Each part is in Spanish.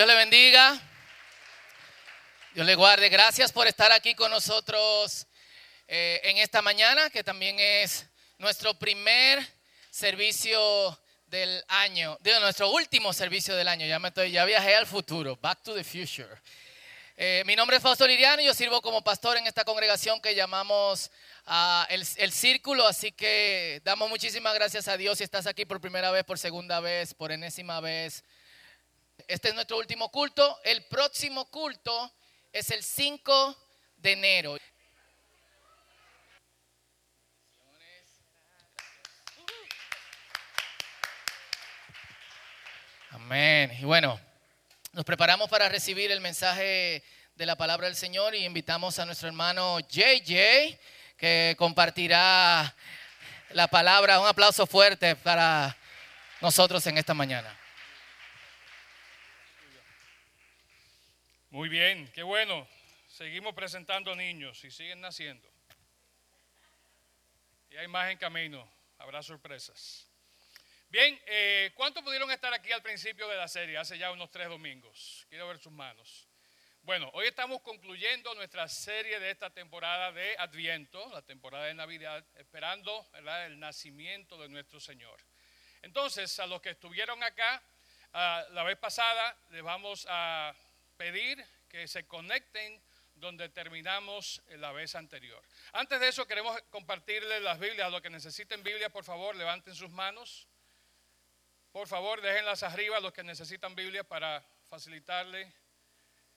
Dios le bendiga. Dios le guarde. Gracias por estar aquí con nosotros eh, en esta mañana, que también es nuestro primer servicio del año, digo, nuestro último servicio del año. Ya, me estoy, ya viajé al futuro, back to the future. Eh, mi nombre es Fausto Liriano y yo sirvo como pastor en esta congregación que llamamos ah, el, el, Círculo. Así que damos muchísimas gracias a Dios si estás aquí por primera vez, por segunda vez, por enésima vez. Este es nuestro último culto. El próximo culto es el 5 de enero. Amén. Y bueno, nos preparamos para recibir el mensaje de la palabra del Señor y invitamos a nuestro hermano JJ que compartirá la palabra. Un aplauso fuerte para nosotros en esta mañana. Muy bien, qué bueno. Seguimos presentando niños y siguen naciendo. Y hay más en camino, habrá sorpresas. Bien, eh, ¿cuántos pudieron estar aquí al principio de la serie, hace ya unos tres domingos? Quiero ver sus manos. Bueno, hoy estamos concluyendo nuestra serie de esta temporada de Adviento, la temporada de Navidad, esperando el nacimiento de nuestro Señor. Entonces, a los que estuvieron acá uh, la vez pasada, les vamos a pedir que se conecten donde terminamos la vez anterior. Antes de eso queremos compartirles las Biblias. A los que necesiten Biblia, por favor, levanten sus manos. Por favor, déjenlas arriba los que necesitan Biblia para facilitarle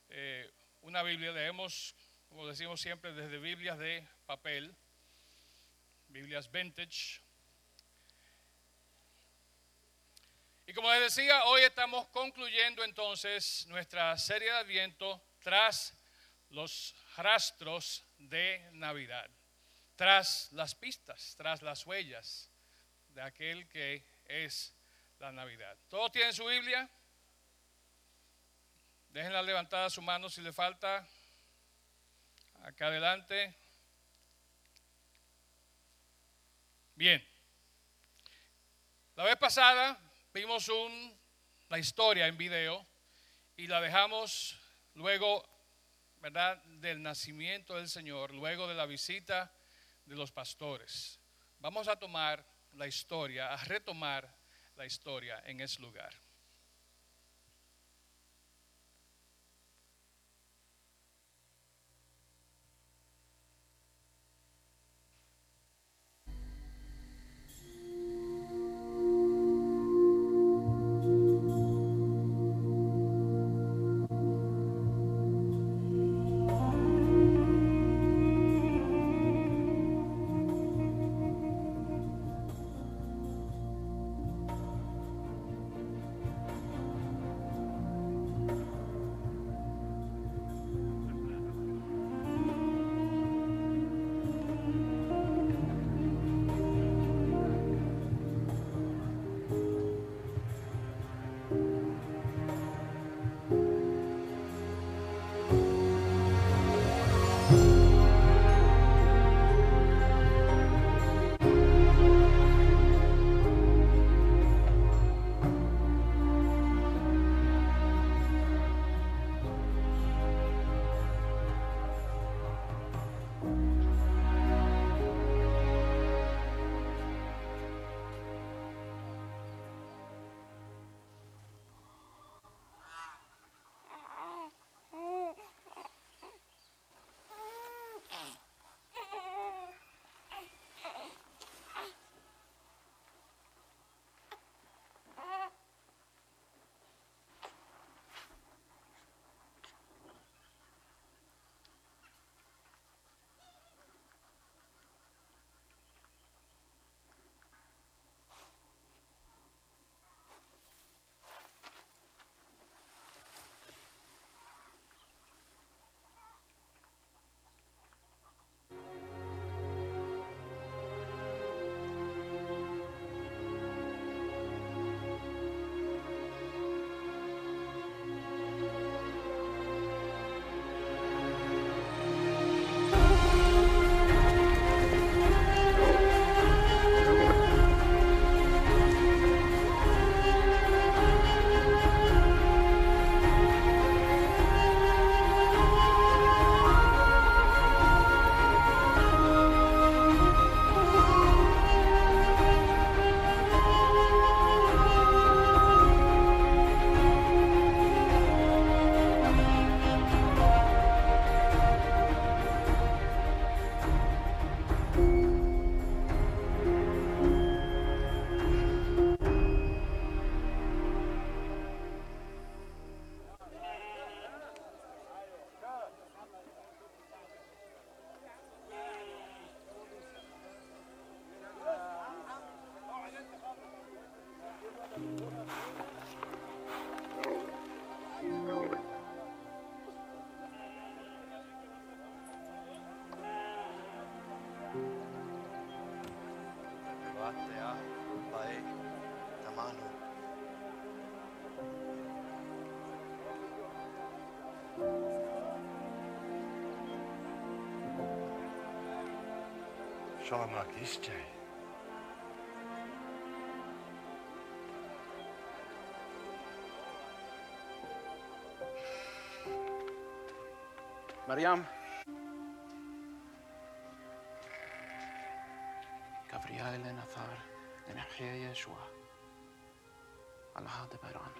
eh, una Biblia. Leemos, como decimos siempre, desde Biblias de papel, Biblias vintage, Y como les decía, hoy estamos concluyendo entonces nuestra serie de Adviento tras los rastros de Navidad, tras las pistas, tras las huellas de aquel que es la Navidad. ¿Todos tienen su Biblia? Déjenla levantada su mano si le falta. Acá adelante. Bien. La vez pasada vimos un, la historia en video y la dejamos luego, ¿verdad?, del nacimiento del Señor, luego de la visita de los pastores. Vamos a tomar la historia, a retomar la historia en ese lugar. شاء الله معك يشجعي مريم كبرياء لنا ثار لنا حياة يشوى على هذا بران.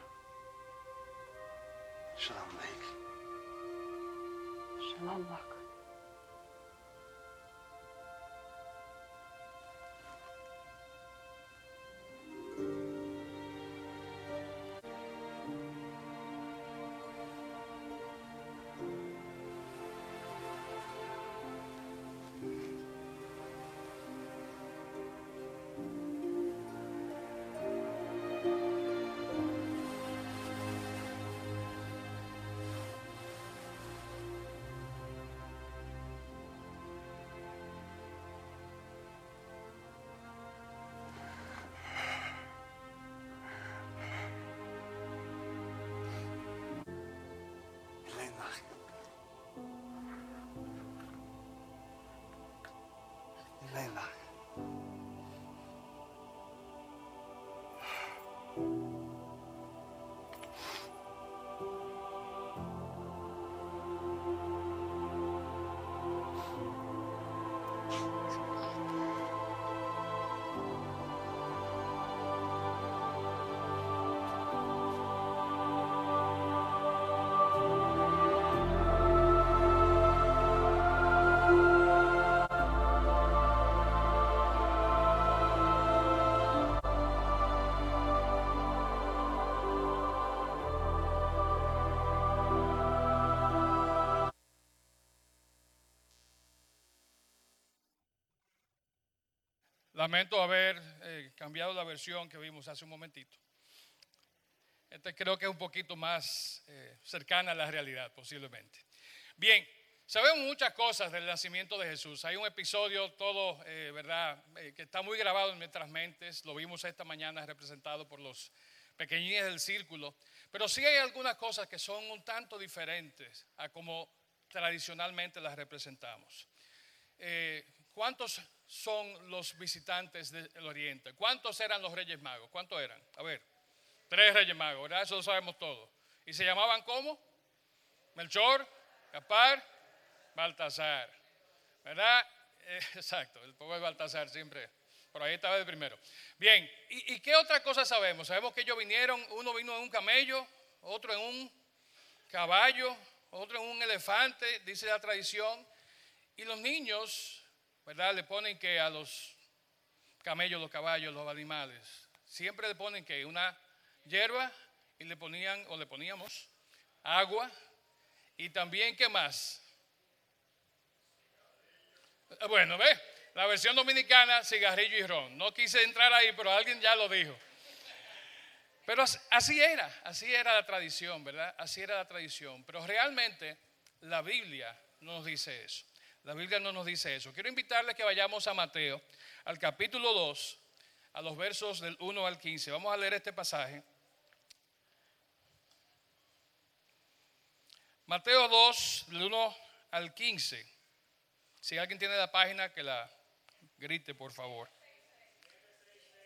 شلون بك شلون بك Lamento haber eh, cambiado la versión que vimos hace un momentito. Este creo que es un poquito más eh, cercana a la realidad, posiblemente. Bien, sabemos muchas cosas del nacimiento de Jesús. Hay un episodio todo, eh, ¿verdad?, que está muy grabado en nuestras mentes. Lo vimos esta mañana representado por los pequeñines del círculo. Pero sí hay algunas cosas que son un tanto diferentes a como tradicionalmente las representamos. ¿Cuántos son los visitantes del Oriente? ¿Cuántos eran los Reyes Magos? ¿Cuántos eran? A ver, tres Reyes Magos, ¿verdad? Eso lo sabemos todos. ¿Y se llamaban cómo? Melchor, Gaspar, Baltasar. ¿Verdad? Eh, exacto, el pobre Baltasar siempre. Por ahí estaba de primero. Bien, ¿y, y qué otra cosa sabemos? Sabemos que ellos vinieron, uno vino en un camello, otro en un caballo, otro en un elefante, dice la tradición. Y los niños, ¿verdad? Le ponen que a los camellos, los caballos, los animales, siempre le ponen que una hierba y le ponían, o le poníamos, agua y también, ¿qué más? Eh, Bueno, ¿ve? La versión dominicana, cigarrillo y ron. No quise entrar ahí, pero alguien ya lo dijo. Pero as- así era, así era la tradición, ¿verdad? Así era la tradición. Pero realmente la Biblia no nos dice eso. La Biblia no nos dice eso. Quiero invitarles que vayamos a Mateo, al capítulo 2, a los versos del 1 al 15. Vamos a leer este pasaje. Mateo 2, del 1 al 15. Si alguien tiene la página, que la grite, por favor.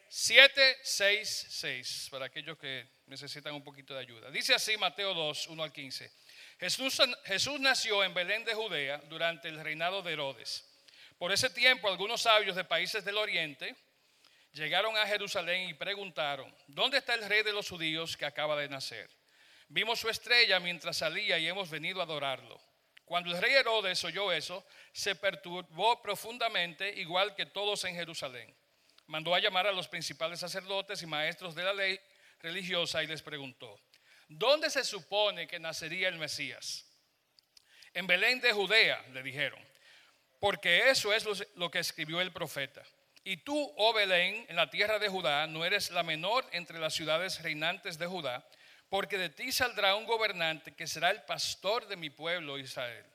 766, para aquellos que necesitan un poquito de ayuda. Dice así Mateo 2, 1 al 15. Jesús, Jesús nació en Belén de Judea durante el reinado de Herodes. Por ese tiempo, algunos sabios de países del oriente llegaron a Jerusalén y preguntaron, ¿dónde está el rey de los judíos que acaba de nacer? Vimos su estrella mientras salía y hemos venido a adorarlo. Cuando el rey Herodes oyó eso, se perturbó profundamente, igual que todos en Jerusalén. Mandó a llamar a los principales sacerdotes y maestros de la ley religiosa y les preguntó, ¿dónde se supone que nacería el Mesías? En Belén de Judea, le dijeron, porque eso es lo- que escribió el profeta. Y tú, oh Belén, en la tierra de Judá, no eres la menor entre las ciudades reinantes de Judá, porque de ti saldrá un gobernante que será el pastor de mi pueblo Israel.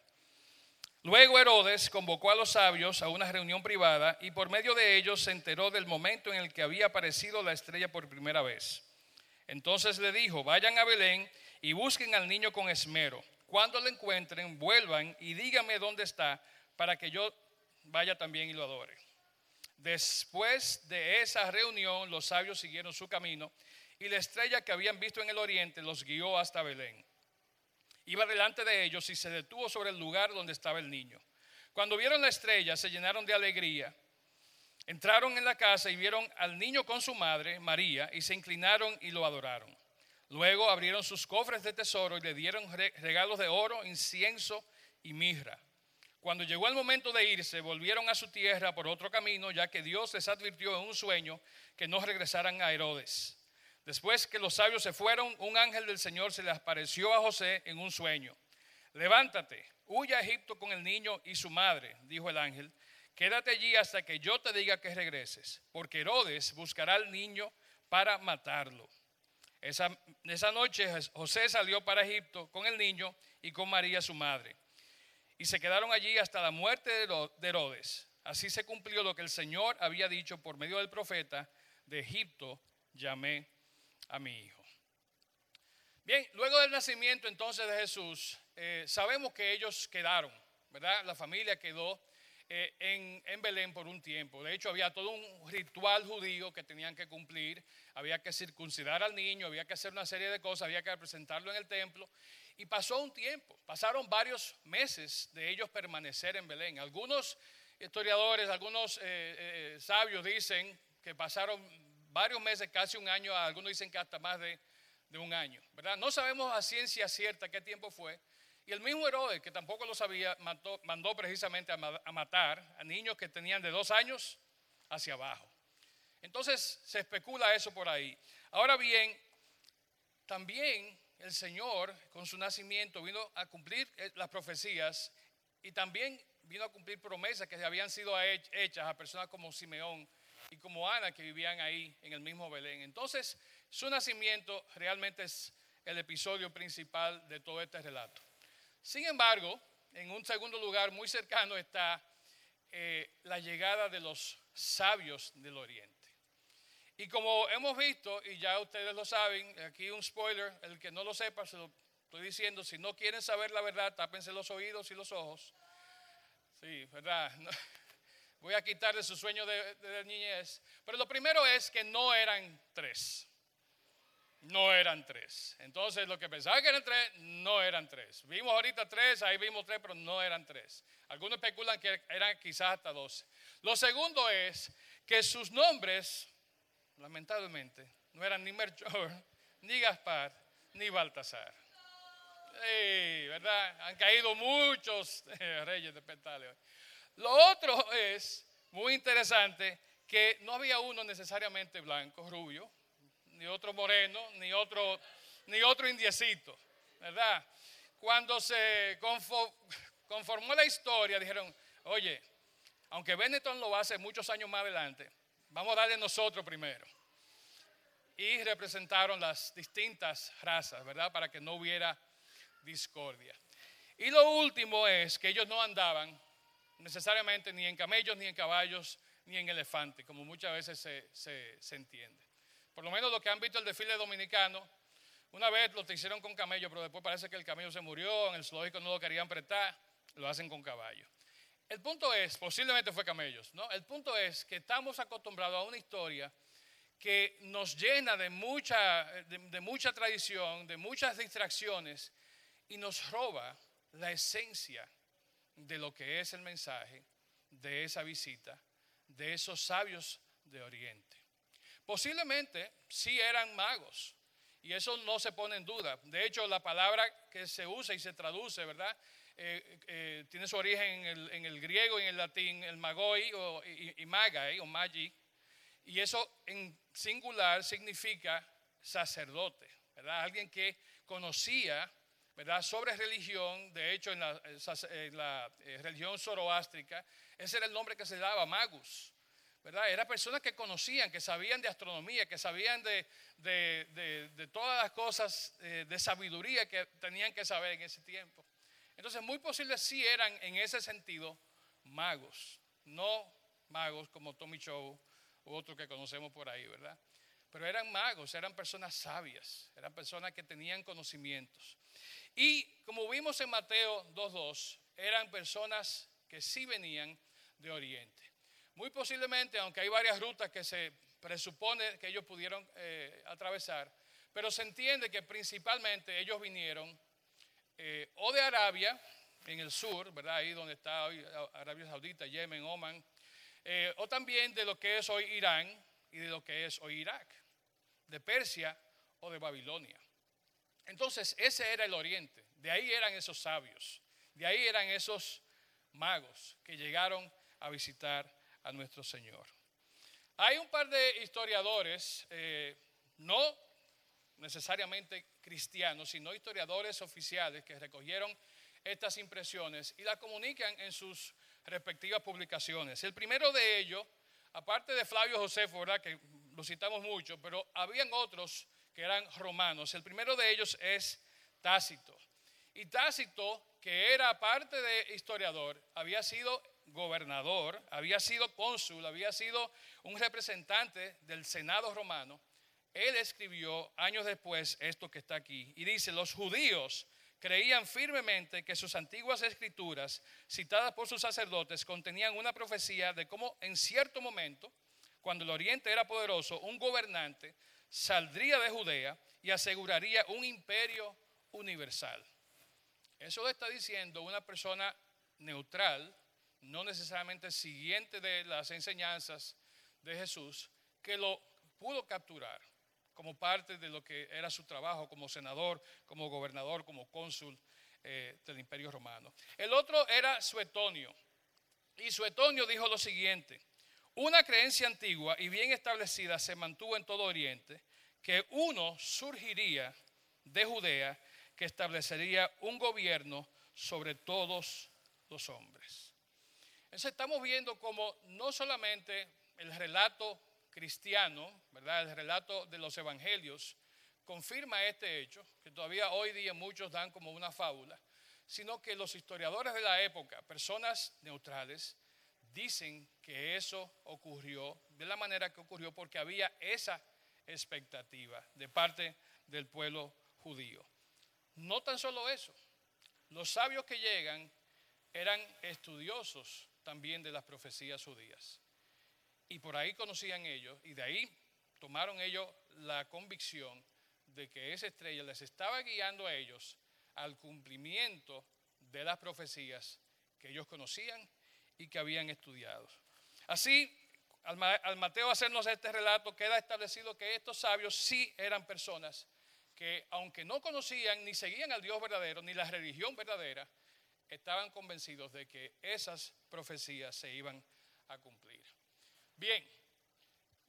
Luego Herodes convocó a los sabios a una reunión privada y por medio de ellos se enteró del momento en el que había aparecido la estrella por primera vez. Entonces le dijo, vayan a Belén y busquen al niño con esmero. Cuando lo encuentren, vuelvan y díganme dónde está para que yo vaya también y lo adore. Después de esa reunión, los sabios siguieron su camino y la estrella que habían visto en el oriente los guió hasta Belén. Iba delante de ellos y se detuvo sobre el lugar donde estaba el niño. Cuando vieron la estrella, se llenaron de alegría. Entraron en la casa y vieron al niño con su madre, María, y se inclinaron y lo adoraron. Luego abrieron sus cofres de tesoro y le dieron regalos de oro, incienso y mirra. Cuando llegó el momento de irse, volvieron a su tierra por otro camino, ya que Dios les advirtió en un sueño que no regresaran a Herodes. Después que los sabios se fueron, un ángel del Señor se le apareció a José en un sueño. Levántate, huye a Egipto con el niño y su madre, dijo el ángel. Quédate allí hasta que yo te diga que regreses, porque Herodes buscará al niño para matarlo. Esa, esa noche José salió para Egipto con el niño y con María su madre. Y se quedaron allí hasta la muerte de Herodes. Así se cumplió lo que el Señor había dicho por medio del profeta, de Egipto llamé a mi hijo. Bien, luego del nacimiento entonces de Jesús, eh, sabemos que ellos quedaron, ¿verdad? La familia quedó eh, en, Belén por un tiempo. De hecho, había todo un ritual judío que tenían que cumplir. Había que circuncidar al niño, había que hacer una serie de cosas, había que presentarlo en el templo. Y pasó un tiempo, pasaron varios meses de ellos permanecer en Belén. Algunos historiadores, algunos eh, sabios dicen que pasaron varios meses, casi un año, algunos dicen que hasta más de, un año. No sabemos a ciencia cierta qué tiempo fue. Y el mismo Herodes, que tampoco lo sabía, mandó, precisamente a, matar a niños que tenían de dos años hacia abajo. Entonces se especula eso por ahí. Ahora bien, también el Señor con su nacimiento vino a cumplir eh, las profecías y también vino a cumplir promesas que habían sido hechas a personas como Simeón y como Ana que vivían ahí en el mismo Belén. Entonces, su nacimiento realmente es el episodio principal de todo este relato. Sin embargo, en un segundo lugar muy cercano está eh, la llegada de los sabios del Oriente. Y como hemos visto, y ya ustedes lo saben, aquí un spoiler, el que no lo sepa, se lo estoy diciendo, si no quieren saber la verdad, tápense los oídos y los ojos. Sí, ¿verdad? voy a quitar de su sueño de, niñez. Pero lo primero es que no eran tres. No eran tres. Entonces, lo que pensaba que eran tres, no eran tres. Vimos ahorita tres, ahí vimos tres, pero no eran tres. Algunos especulan que eran quizás hasta doce. Lo segundo es que sus nombres, lamentablemente, no eran ni Melchor, ni Gaspar, ni Baltasar. ¿verdad? Han caído muchos reyes de Pentaleo. Lo otro es muy interesante que no había uno necesariamente blanco, rubio, ni otro moreno, ni otro, ni otro indiecito, ¿verdad? Cuando se conformó la historia, dijeron, oye, aunque Benetton lo hace muchos años más adelante, vamos a darle nosotros primero. Y representaron las distintas razas, ¿verdad? Para que no hubiera discordia. Y lo último es que ellos no andaban necesariamente ni en camellos, ni en caballos, ni en elefantes, como muchas veces se, entiende. Por lo menos los que han visto el desfile dominicano, una vez lo hicieron con camello, pero después parece que el camello se murió, en el zoológico no lo querían prestar, lo hacen con caballo. El punto es, posiblemente fue camellos, ¿no? El punto es que estamos acostumbrados a una historia que nos llena de mucha, de mucha tradición, de muchas distracciones y nos roba la esencia de lo que es el mensaje de esa visita de esos sabios de Oriente. Posiblemente sí eran magos, y eso no se pone en duda. De hecho, la palabra que se usa y se traduce, ¿verdad? Eh, eh, tiene su origen en el, griego y en el latín, el magoi o, y, magai o magi, y eso en singular significa sacerdote, ¿verdad? Alguien que conocía ¿verdad? sobre religión, de hecho en la, eh, religión zoroástrica, ese era el nombre que se daba, magus. ¿Verdad? Era personas que conocían, que sabían de astronomía, que sabían de, todas las cosas eh, de sabiduría que tenían que saber en ese tiempo. Entonces, muy posible sí eran en ese sentido magos, no magos como Tommy Show u otros que conocemos por ahí, ¿verdad? Pero eran magos, eran personas sabias, eran personas que tenían conocimientos. Y como vimos en Mateo 2.2, eran personas que sí venían de Oriente. Muy posiblemente, aunque hay varias rutas que se presupone que ellos pudieron eh, atravesar, pero se entiende que principalmente ellos vinieron eh, o de Arabia, en el sur, ¿verdad? Ahí donde está hoy Arabia Saudita, Yemen, Oman, eh, o también de lo que es hoy Irán y de lo que es hoy Irak, de Persia o de Babilonia. Entonces, ese era el oriente, de ahí eran esos sabios, de ahí eran esos magos que llegaron a visitar a nuestro Señor. Hay un par de historiadores, eh, no necesariamente cristianos, sino historiadores oficiales que recogieron estas impresiones y las comunican en sus respectivas publicaciones. El primero de ellos, aparte de Flavio Josefo, ¿verdad? que lo citamos mucho, pero habían otros que eran romanos. El primero de ellos es Tácito. Y Tácito, que era aparte de historiador, había sido gobernador, había sido cónsul, había sido un representante del Senado romano. Él escribió años después esto que está aquí y dice, los judíos creían firmemente que sus antiguas escrituras, citadas por sus sacerdotes, contenían una profecía de cómo en cierto momento, cuando el oriente era poderoso, un gobernante saldría de Judea y aseguraría un imperio universal. Eso lo está diciendo una persona neutral, no necesariamente siguiente de las enseñanzas de Jesús, que lo pudo capturar como parte de lo que era su trabajo como senador, como gobernador, como cónsul eh, del Imperio Romano. El otro era Suetonio. Y Suetonio dijo lo siguiente, una creencia antigua y bien establecida se mantuvo en todo Oriente, que uno surgiría de Judea que establecería un gobierno sobre todos los hombres. Entonces estamos viendo como no solamente el relato cristiano, ¿verdad? El relato de los evangelios confirma este hecho, que todavía hoy día muchos dan como una fábula, sino que los historiadores de la época, personas neutrales, dicen que eso ocurrió de la manera que ocurrió porque había esa expectativa de parte del pueblo judío. No tan solo eso, los sabios que llegan eran estudiosos también de las profecías judías. Y por ahí conocían ellos y de ahí tomaron ellos la convicción de que esa estrella les estaba guiando a ellos al cumplimiento de las profecías que ellos conocían y que habían estudiado. Así, al Mateo hacernos este relato, queda establecido que estos sabios sí eran personas que, aunque no conocían ni seguían al Dios verdadero, ni la religión verdadera, estaban convencidos de que esas profecías se iban a cumplir. Bien,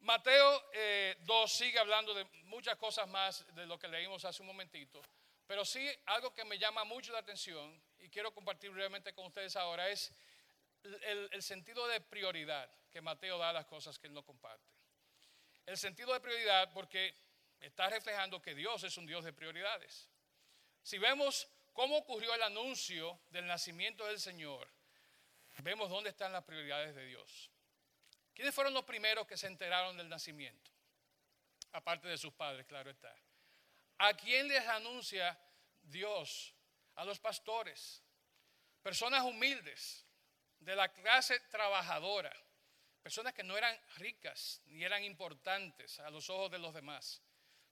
Mateo 2 eh, sigue hablando de muchas cosas más de lo que leímos hace un momentito, pero sí algo que me llama mucho la atención y quiero compartir brevemente con ustedes ahora es el sentido de prioridad que Mateo da a las cosas que él no comparte. El sentido de prioridad porque está reflejando que Dios es un Dios de prioridades. Si vemos cómo ocurrió el anuncio del nacimiento del Señor, vemos dónde están las prioridades de Dios. ¿Quiénes fueron los primeros que se enteraron del nacimiento? Aparte de sus padres, claro está. ¿A quién les anuncia Dios? A los pastores, personas humildes, de la clase trabajadora, personas que no eran ricas ni eran importantes a los ojos de los demás.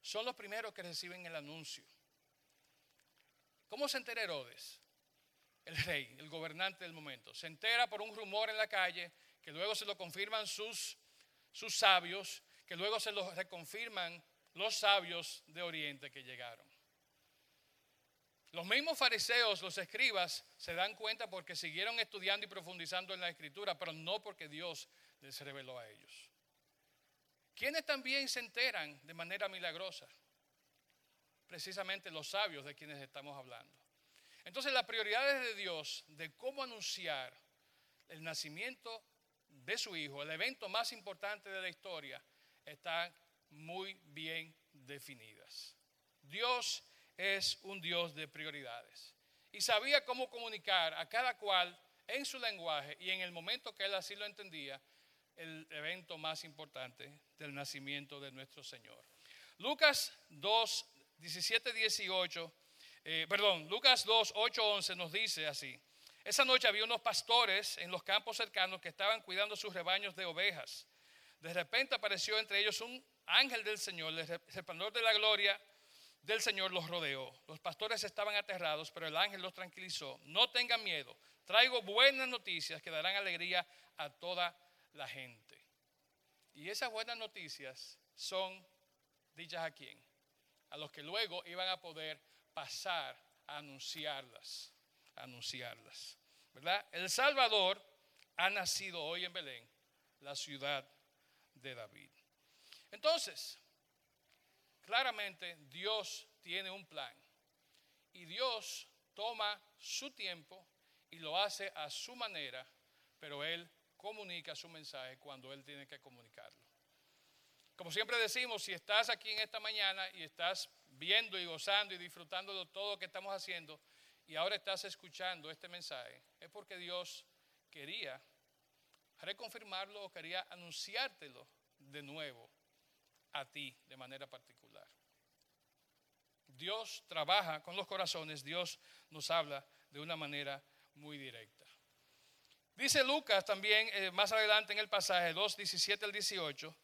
Son los primeros que reciben el anuncio. ¿Cómo se entera Herodes? El rey, el gobernante del momento. Se entera por un rumor en la calle que luego se lo confirman sus, sabios, que luego se lo reconfirman los sabios de Oriente que llegaron. Los mismos fariseos, los escribas, se dan cuenta porque siguieron estudiando y profundizando en la escritura, pero no porque Dios les reveló a ellos. ¿Quiénes también se enteran de manera milagrosa? Precisamente los sabios de quienes estamos hablando. Entonces las prioridades de Dios de cómo anunciar el nacimiento de su hijo, el evento más importante de la historia, están muy bien definidas. Dios es un Dios de prioridades y sabía cómo comunicar a cada cual en su lenguaje y en el momento que él así lo entendía, el evento más importante del nacimiento de nuestro Señor. Lucas 2, 17, 18, perdón, Lucas 2, 8, 11 nos dice así. Esa noche había unos pastores en los campos cercanos que estaban cuidando sus rebaños de ovejas. De repente apareció entre ellos un ángel del Señor, el resplandor de la gloria del Señor los rodeó. Los pastores estaban aterrados, pero el ángel los tranquilizó. No tengan miedo, traigo buenas noticias que darán alegría a toda la gente. Y esas buenas noticias son dichas a quién? A los que luego iban a poder pasar a anunciarlas, anunciarlas. ¿Verdad? El Salvador ha nacido hoy en Belén, la ciudad de David. Entonces, claramente Dios tiene un plan y Dios toma su tiempo y lo hace a su manera, pero Él comunica su mensaje cuando Él tiene que comunicarlo. Como siempre decimos, si estás aquí en esta mañana y estás viendo y gozando y disfrutando de todo lo que estamos haciendo y ahora estás escuchando este mensaje, es porque Dios quería reconfirmarlo o quería anunciártelo de nuevo a ti de manera particular. Dios trabaja con los corazones, Dios nos habla de una manera muy directa. Dice Lucas también eh, más adelante en el pasaje 2, 17 al 18,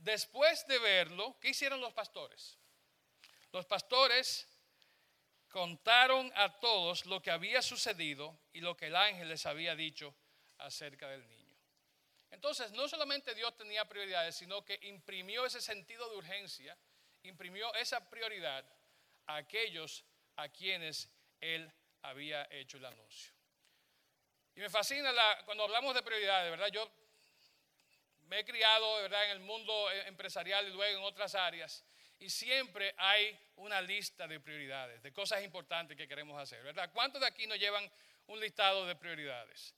después de verlo, ¿qué hicieron los pastores? Los pastores contaron a todos lo que había sucedido y lo que el ángel les había dicho acerca del niño. Entonces, no solamente Dios tenía prioridades, sino que imprimió ese sentido de urgencia, imprimió esa prioridad a aquellos a quienes Él había hecho el anuncio. Y me fascina cuando hablamos de prioridades, ¿verdad? Yo me he criado, ¿verdad?, en el mundo empresarial y luego en otras áreas. Y siempre hay una lista de prioridades, de cosas importantes que queremos hacer, ¿verdad? ¿Cuántos de aquí nos llevan un listado de prioridades?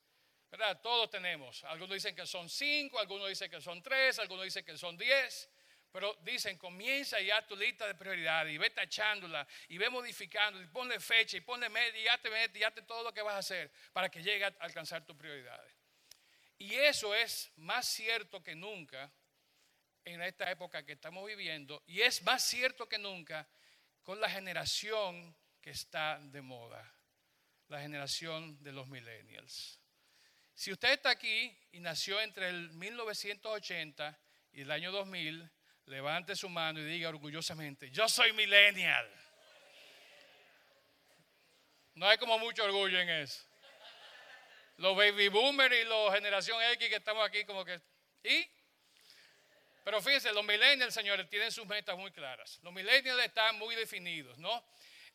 ¿verdad? Todos tenemos. Algunos dicen que son cinco, algunos dicen que son tres, algunos dicen que son diez. Pero dicen, comienza ya tu lista de prioridades y ve tachándola y ve modificando y ponle fecha y ponle media y ya te mete, ya te todo lo que vas a hacer para que llegue a alcanzar tus prioridades. Y eso es más cierto que nunca en esta época que estamos viviendo y es más cierto que nunca con la generación que está de moda, la generación de los millennials. Si usted está aquí y nació entre el 1980 y el año 2000, levante su mano y diga orgullosamente, yo soy millennial. No hay como mucho orgullo en eso. Los baby boomers y la generación X que estamos aquí como que... ¿Y? Pero fíjense, los millennials, señores, tienen sus metas muy claras. Los millennials están muy definidos, ¿no?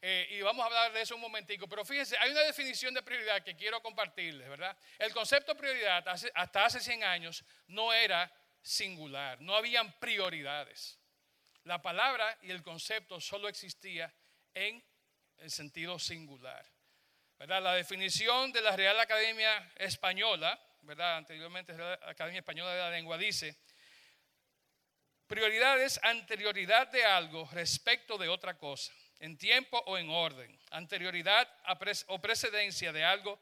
Eh, y vamos a hablar de eso un momentico. Pero fíjense, hay una definición de prioridad que quiero compartirles, ¿verdad? El concepto de prioridad hasta hace 100 años no era singular, no habían prioridades. La palabra y el concepto solo existía en el sentido singular. ¿Verdad? La definición de la Real Academia Española, ¿verdad? anteriormente la Academia Española de la Lengua, dice, prioridad es anterioridad de algo respecto de otra cosa en tiempo o en orden, anterioridad o precedencia de algo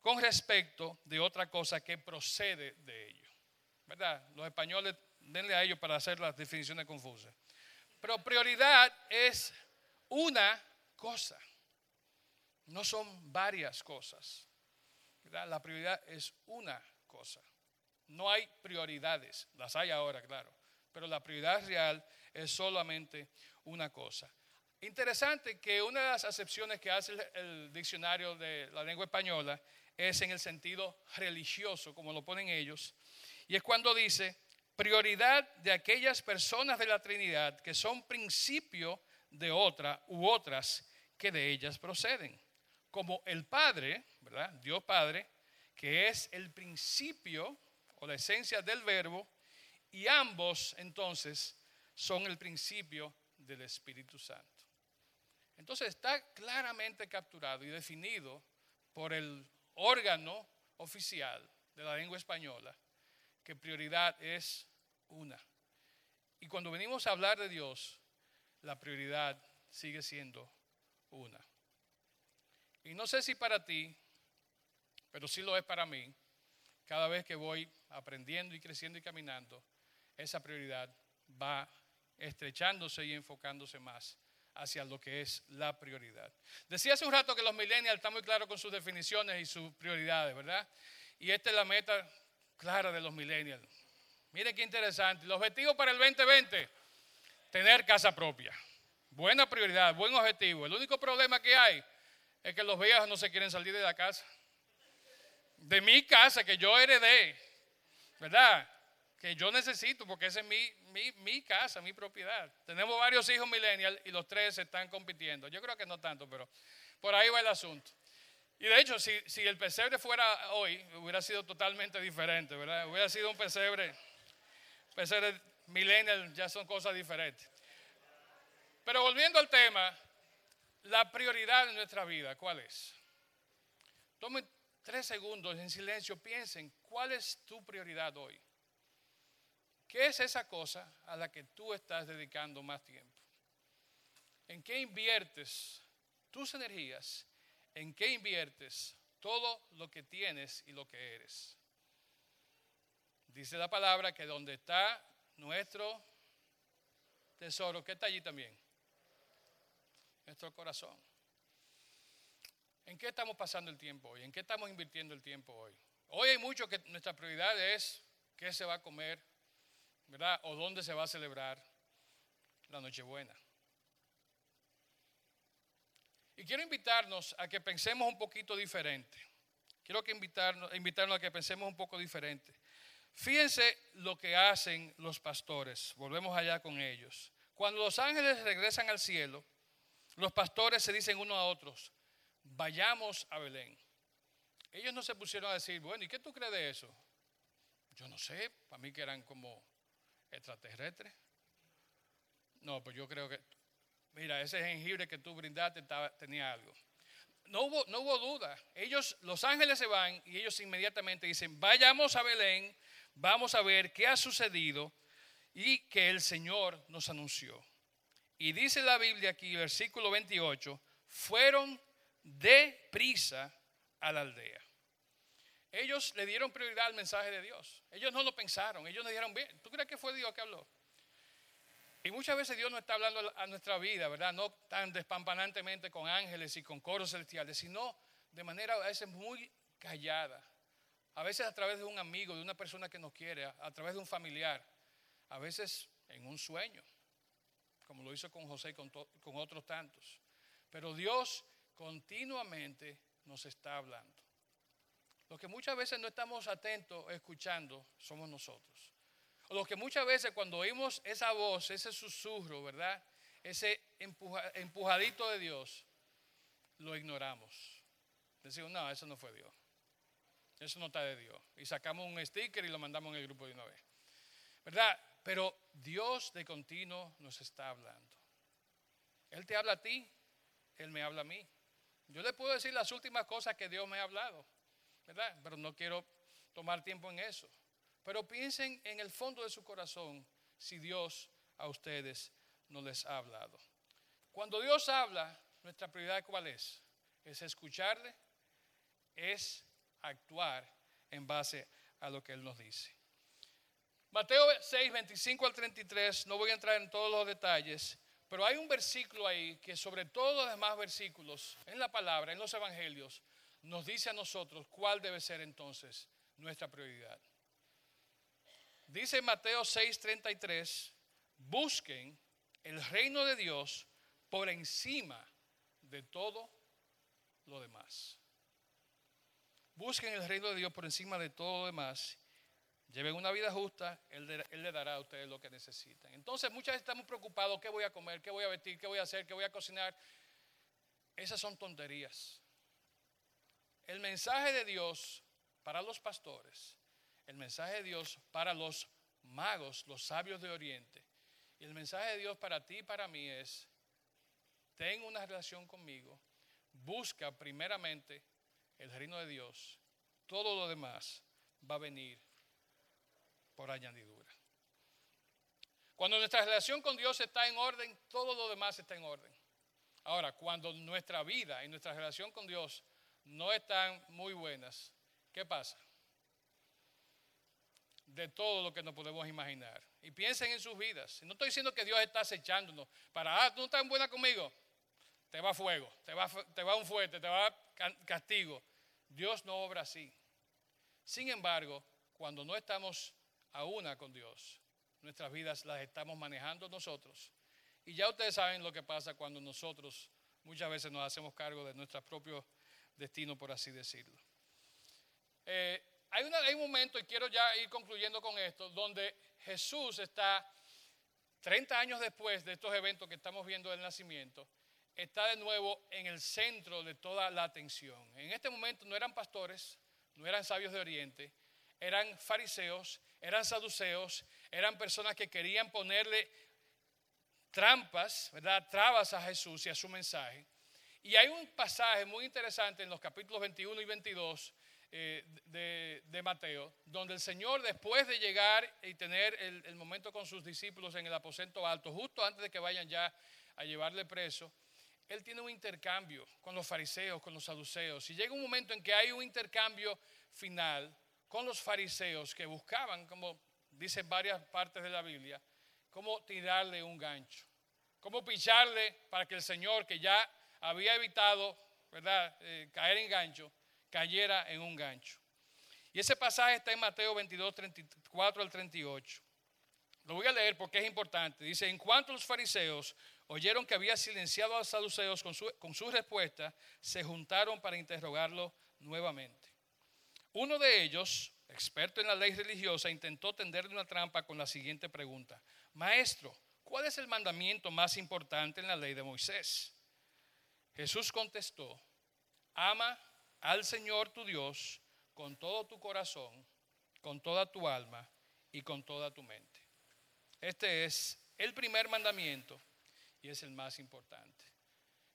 con respecto de otra cosa que procede de ello. Los españoles denle a ellos para hacer las definiciones confusas. Pero prioridad es una cosa, no son varias cosas. La prioridad es una cosa. No hay prioridades, las hay ahora, claro, pero la prioridad real es solamente una cosa. Interesante que una de las acepciones que hace el, diccionario de la lengua española es en el sentido religioso, como lo ponen ellos, y es cuando dice prioridad de aquellas personas de la Trinidad que son principio de otra u otras que de ellas proceden, como el Padre, ¿verdad? Dios Padre, que es el principio o la esencia del verbo, y ambos entonces son el principio del Espíritu Santo. Entonces está claramente capturado y definido por el órgano oficial de la lengua española que prioridad es una. Y cuando venimos a hablar de Dios, la prioridad sigue siendo una. Y no sé si para ti, pero sí lo es para mí, cada vez que voy aprendiendo y creciendo y caminando, esa prioridad va estrechándose y enfocándose más hacia lo que es la prioridad. Decía hace un rato que los millennials están muy claros con sus definiciones y sus prioridades, ¿verdad? Y esta es la meta clara de los millennials. Miren qué interesante. El objetivo para el 2020, tener casa propia. Buena prioridad, buen objetivo. El único problema que hay es que los viejos no se quieren salir de la casa. De mi casa que yo heredé, ¿verdad? Que yo necesito porque esa es mi, mi, mi casa, mi propiedad. Tenemos varios hijos millennials y los tres se están compitiendo. Yo creo que no tanto, pero por ahí va el asunto. Y de hecho, si, si el pesebre fuera hoy, hubiera sido totalmente diferente, ¿verdad? Hubiera sido un pesebre, pesebre millennial, ya son cosas diferentes. Pero volviendo al tema, la prioridad en nuestra vida, ¿cuál es? Tomen tres segundos en silencio, piensen, ¿cuál es tu prioridad hoy? ¿Qué es esa cosa a la que tú estás dedicando más tiempo? ¿En qué inviertes tus energías? ¿En qué inviertes todo lo que tienes y lo que eres? Dice la palabra que donde está nuestro tesoro, ¿qué está allí también? Nuestro corazón. ¿En qué estamos pasando el tiempo hoy? ¿En qué estamos invirtiendo el tiempo hoy? Hoy hay mucho que nuestra prioridad es qué se va a comer, ¿verdad? O dónde se va a celebrar la Nochebuena. Y quiero invitarnos a que pensemos un poquito diferente. Quiero que invitarnos, invitarnos a que pensemos un poco diferente. Fíjense lo que hacen los pastores. Volvemos allá con ellos. Cuando los ángeles regresan al cielo, los pastores se dicen unos a otros, vayamos a Belén. Ellos no se pusieron a decir, bueno, ¿y qué tú crees de eso? Yo no sé, para mí que eran como extraterrestres. No, pues yo creo que, mira, ese jengibre que tú brindaste tenía algo. No hubo, no hubo duda. Ellos, los ángeles se van y ellos inmediatamente dicen, vayamos a Belén, vamos a ver qué ha sucedido y que el Señor nos anunció. Y dice la Biblia aquí, versículo 28, fueron de prisa a la aldea. Ellos le dieron prioridad al mensaje de Dios. Ellos no lo pensaron, ellos le dijeron, bien, ¿tú crees que fue Dios que habló? Y muchas veces Dios no está hablando a nuestra vida, ¿verdad? No tan despampanantemente con ángeles y con coros celestiales, sino de manera a veces muy callada. A veces a través de un amigo, de una persona que nos quiere, a través de un familiar, a veces en un sueño como lo hizo con José y con, otros tantos. Pero Dios continuamente nos está hablando. Los que muchas veces no estamos atentos escuchando somos nosotros. O los que muchas veces cuando oímos esa voz, ese susurro, ¿verdad? Ese empujadito de Dios, lo ignoramos. Decimos, no, eso no fue Dios. Eso no está de Dios. Y sacamos un sticker y lo mandamos en el grupo de una vez. ¿Verdad? Pero Dios de continuo nos está hablando. Él te habla a ti, Él me habla a mí. Yo le puedo decir las últimas cosas que Dios me ha hablado, ¿verdad? Pero no quiero tomar tiempo en eso. Pero piensen en el fondo de su corazón si Dios a ustedes no les ha hablado. Cuando Dios habla, nuestra prioridad cuál es? Es escucharle, es actuar en base a lo que Él nos dice. Mateo 6, 25 al 33, no voy a entrar en todos los detalles, pero hay un versículo ahí que sobre todos los demás versículos en la palabra, en los evangelios, nos dice a nosotros cuál debe ser entonces nuestra prioridad. Dice Mateo 6, 33, busquen el reino de Dios por encima de todo lo demás. Busquen el reino de Dios por encima de todo lo demás Lleven una vida justa, él, le dará a ustedes lo que necesitan. Entonces muchas veces estamos preocupados, ¿qué voy a comer? ¿Qué voy a vestir? ¿Qué voy a hacer? ¿Qué voy a cocinar? Esas son tonterías. El mensaje de Dios para los pastores, el mensaje de Dios para los magos, los sabios de Oriente, y el mensaje de Dios para ti y para mí es, ten una relación conmigo, busca primeramente el reino de Dios, todo lo demás va a venir por añadidura. Cuando nuestra relación con Dios está en orden, todo lo demás está en orden. Ahora, cuando nuestra vida y nuestra relación con Dios no están muy buenas, ¿qué pasa? De todo lo que nos podemos imaginar. y piensen en sus vidas. No estoy diciendo que Dios está acechándonos para, ah, tú no estás buena conmigo, te va fuego, te va, te va un fuerte, te va castigo. Dios no obra así. Sin embargo, cuando no estamos a una con Dios, nuestras vidas las estamos manejando nosotros. Y ya ustedes saben lo que pasa cuando nosotros muchas veces nos hacemos cargo de nuestro propio destino, por así decirlo. Eh, hay, un momento, y quiero ya ir concluyendo con esto, donde Jesús está 30 años después de estos eventos que estamos viendo del nacimiento, está de nuevo en el centro de toda la atención. En este momento no eran pastores, no eran sabios de Oriente, eran fariseos, eran saduceos, eran personas que querían ponerle trampas, ¿verdad? Trabas a Jesús y a su mensaje. Y hay un pasaje muy interesante en los capítulos 21 y 22 eh, de, Mateo, donde el Señor, después de llegar y tener el, momento con sus discípulos en el aposento alto, justo antes de que vayan ya a llevarle preso, Él tiene un intercambio con los fariseos, con los saduceos. Y llega un momento en que hay un intercambio final con los fariseos que buscaban, como dicen varias partes de la Biblia, cómo tirarle un gancho, cómo picharle para que el Señor, que ya había evitado ¿verdad? Eh, caer en gancho, cayera en un gancho. Y ese pasaje está en Mateo 22, 34 al 38. Lo voy a leer porque es importante. Dice, en cuanto los fariseos oyeron que había silenciado a los saduceos con con su respuesta, se juntaron para interrogarlo nuevamente. Uno de ellos, experto en la ley religiosa, intentó tenderle una trampa con la siguiente pregunta. Maestro, ¿cuál es el mandamiento más importante en la ley de Moisés? Jesús contestó, ama al Señor tu Dios con todo tu corazón, con toda tu alma y con toda tu mente. Este es el primer mandamiento y es el más importante.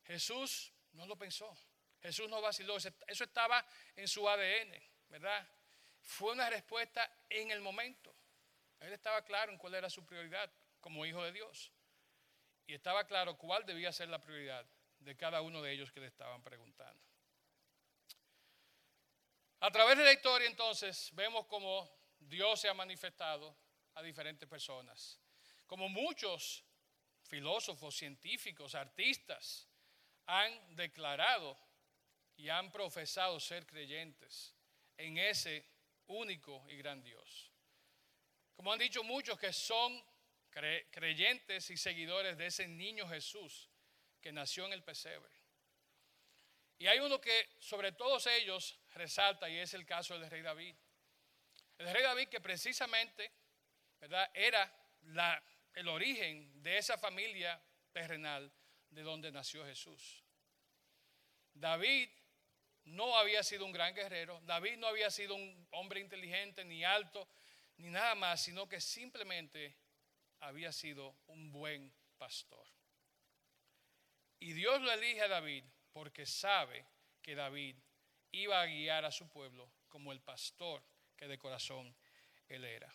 Jesús no lo pensó, Jesús no vaciló, eso estaba en su ADN, ¿verdad? Fue una respuesta en el momento. Él estaba claro en cuál era su prioridad como hijo de Dios. Y estaba claro cuál debía ser la prioridad de cada uno de ellos que le estaban preguntando. A través de la historia entonces vemos cómo Dios se ha manifestado a diferentes personas, como muchos filósofos, científicos, artistas han declarado y han profesado ser creyentes en ese único y gran Dios. Como han dicho muchos que son creyentes y seguidores de ese niño Jesús que nació en el pesebre. Y hay uno que sobre todos ellos resalta y es el caso del rey David. El rey David que precisamente ¿verdad? era el origen de esa familia terrenal de donde nació Jesús. David no había sido un gran guerrero, David no había sido un hombre inteligente ni alto ni nada más, sino que simplemente había sido un buen pastor. Y Dios lo elige a David porque sabe que David iba a guiar a su pueblo como el pastor que de corazón él era.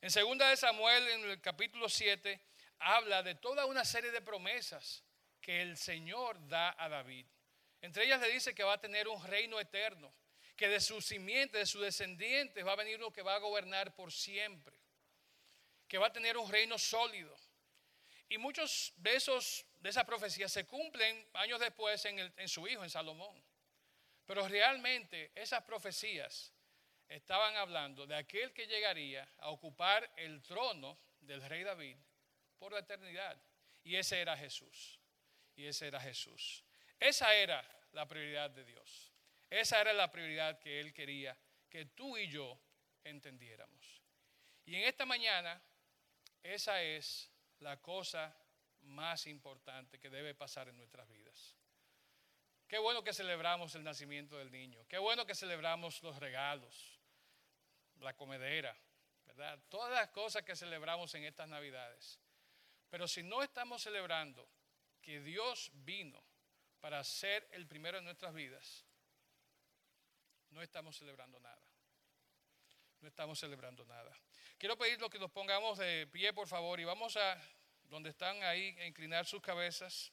En segunda de Samuel, en el capítulo 7, habla de toda una serie de promesas que el Señor da a David. Entre ellas le dice que va a tener un reino eterno, que de su simiente, de sus descendientes, va a venir uno que va a gobernar por siempre, que va a tener un reino sólido. Y muchos de esos de esas profecías se cumplen años después en, en su hijo, en Salomón. Pero realmente esas profecías estaban hablando de aquel que llegaría a ocupar el trono del rey David por la eternidad. Y ese era Jesús. Y ese era Jesús. Esa era la prioridad de Dios. Esa era la prioridad que Él quería que tú y yo entendiéramos. Y en esta mañana, esa es la cosa más importante que debe pasar en nuestras vidas. Qué bueno que celebramos el nacimiento del niño. Qué bueno que celebramos los regalos, la comedera, ¿verdad? Todas las cosas que celebramos en estas Navidades. Pero si no estamos celebrando que Dios vino para ser el primero en nuestras vidas, no estamos celebrando nada. No estamos celebrando nada. Quiero pedirlo que nos pongamos de pie, por favor, y vamos a donde están ahí, a inclinar sus cabezas.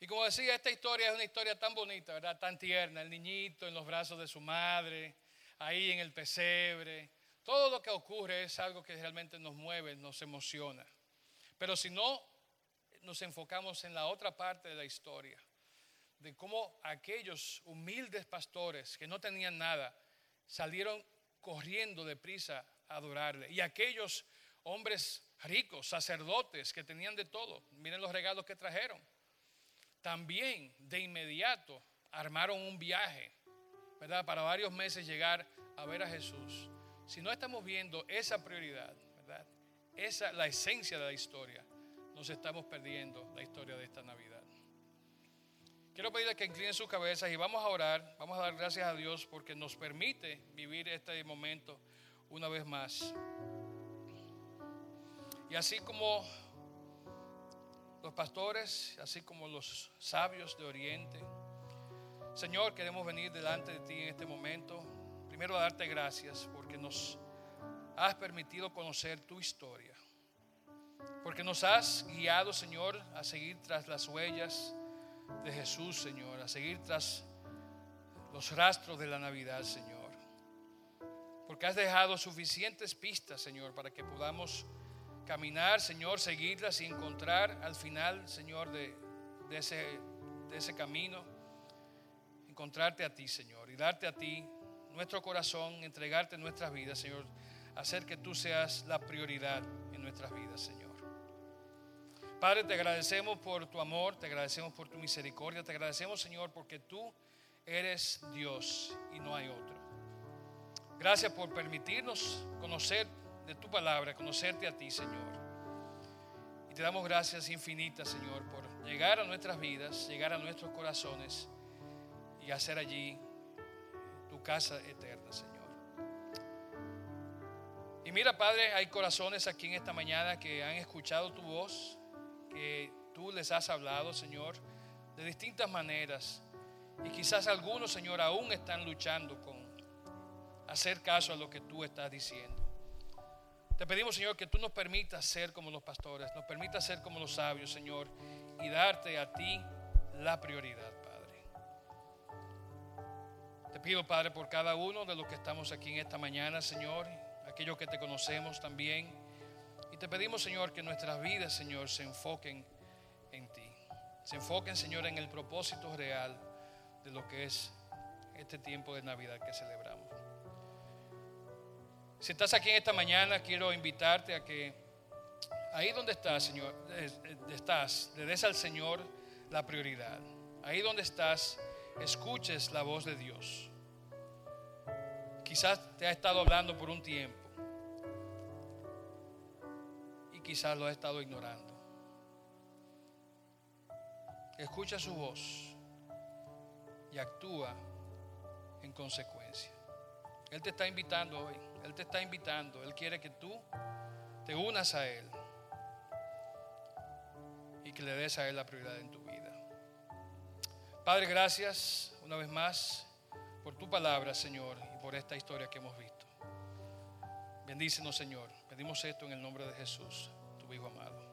Y como decía, esta historia es una historia tan bonita, ¿verdad? Tan tierna. El niñito en los brazos de su madre, ahí en el pesebre. Todo lo que ocurre es algo que realmente nos mueve, nos emociona. Pero si no nos enfocamos en la otra parte de la historia, de cómo aquellos humildes pastores que no tenían nada salieron corriendo deprisa a adorarle. Y aquellos hombres ricos, sacerdotes que tenían de todo, miren los regalos que trajeron. También de inmediato armaron un viaje, Para varios meses llegar a ver a Jesús. Si no estamos viendo esa prioridad, ¿verdad? Esa la esencia de la historia. Nos estamos perdiendo la historia de esta Navidad. Quiero pedirle que inclinen sus cabezas y vamos a orar. Vamos a dar gracias a Dios porque nos permite vivir este momento una vez más. Y así como los pastores, así como los sabios de Oriente, Señor, queremos venir delante de ti en este momento. Primero a darte gracias porque nos has permitido conocer tu historia. Porque nos has guiado, Señor, a seguir tras las huellas de Jesús, Señor, a seguir tras los rastros de la Navidad, Señor. Porque has dejado suficientes pistas, Señor, para que podamos caminar, Señor, seguirlas y encontrar al final, Señor, de, ese, de ese camino, encontrarte a ti, Señor, y darte a ti nuestro corazón, entregarte nuestras vidas, Señor, hacer que tú seas la prioridad en nuestras vidas, Señor. Padre, te agradecemos por tu amor, te agradecemos por tu misericordia, te agradecemos, Señor, porque tú eres Dios y no hay otro. Gracias por permitirnos conocer de tu palabra, conocerte a ti, Señor. Y te damos gracias infinitas, Señor, por llegar a nuestras vidas, llegar a nuestros corazones y hacer allí tu casa eterna, Señor. Y mira, Padre, hay corazones aquí en esta mañana que han escuchado tu voz, que tú les has hablado, Señor, de distintas maneras. Y quizás algunos, Señor, aún están luchando con hacer caso a lo que tú estás diciendo. Te pedimos, Señor, que tú nos permitas ser como los pastores, nos permitas ser como los sabios, Señor, y darte a ti la prioridad, pido, Padre, por cada uno de los que estamos aquí en esta mañana, Señor, aquellos que te conocemos también te pedimos, Señor, que nuestras vidas, Señor, se enfoquen en ti. Se enfoquen, Señor, en el propósito real de lo que es este tiempo de Navidad que celebramos. Si estás aquí en esta mañana, quiero invitarte a que ahí donde estás, Señor, estás, le des al Señor la prioridad. Ahí donde estás, escuches la voz de Dios. Quizás te ha estado hablando por un tiempo quizás lo ha estado ignorando. Escucha su voz y actúa en consecuencia. Él te está invitando hoy, Él te está invitando, Él quiere que tú te unas a Él y que le des a Él la prioridad en tu vida. Padre, gracias una vez más por tu palabra, Señor, y por esta historia que hemos visto. Bendícenos, Señor. Pedimos esto en el nombre de Jesús, tu Hijo amado.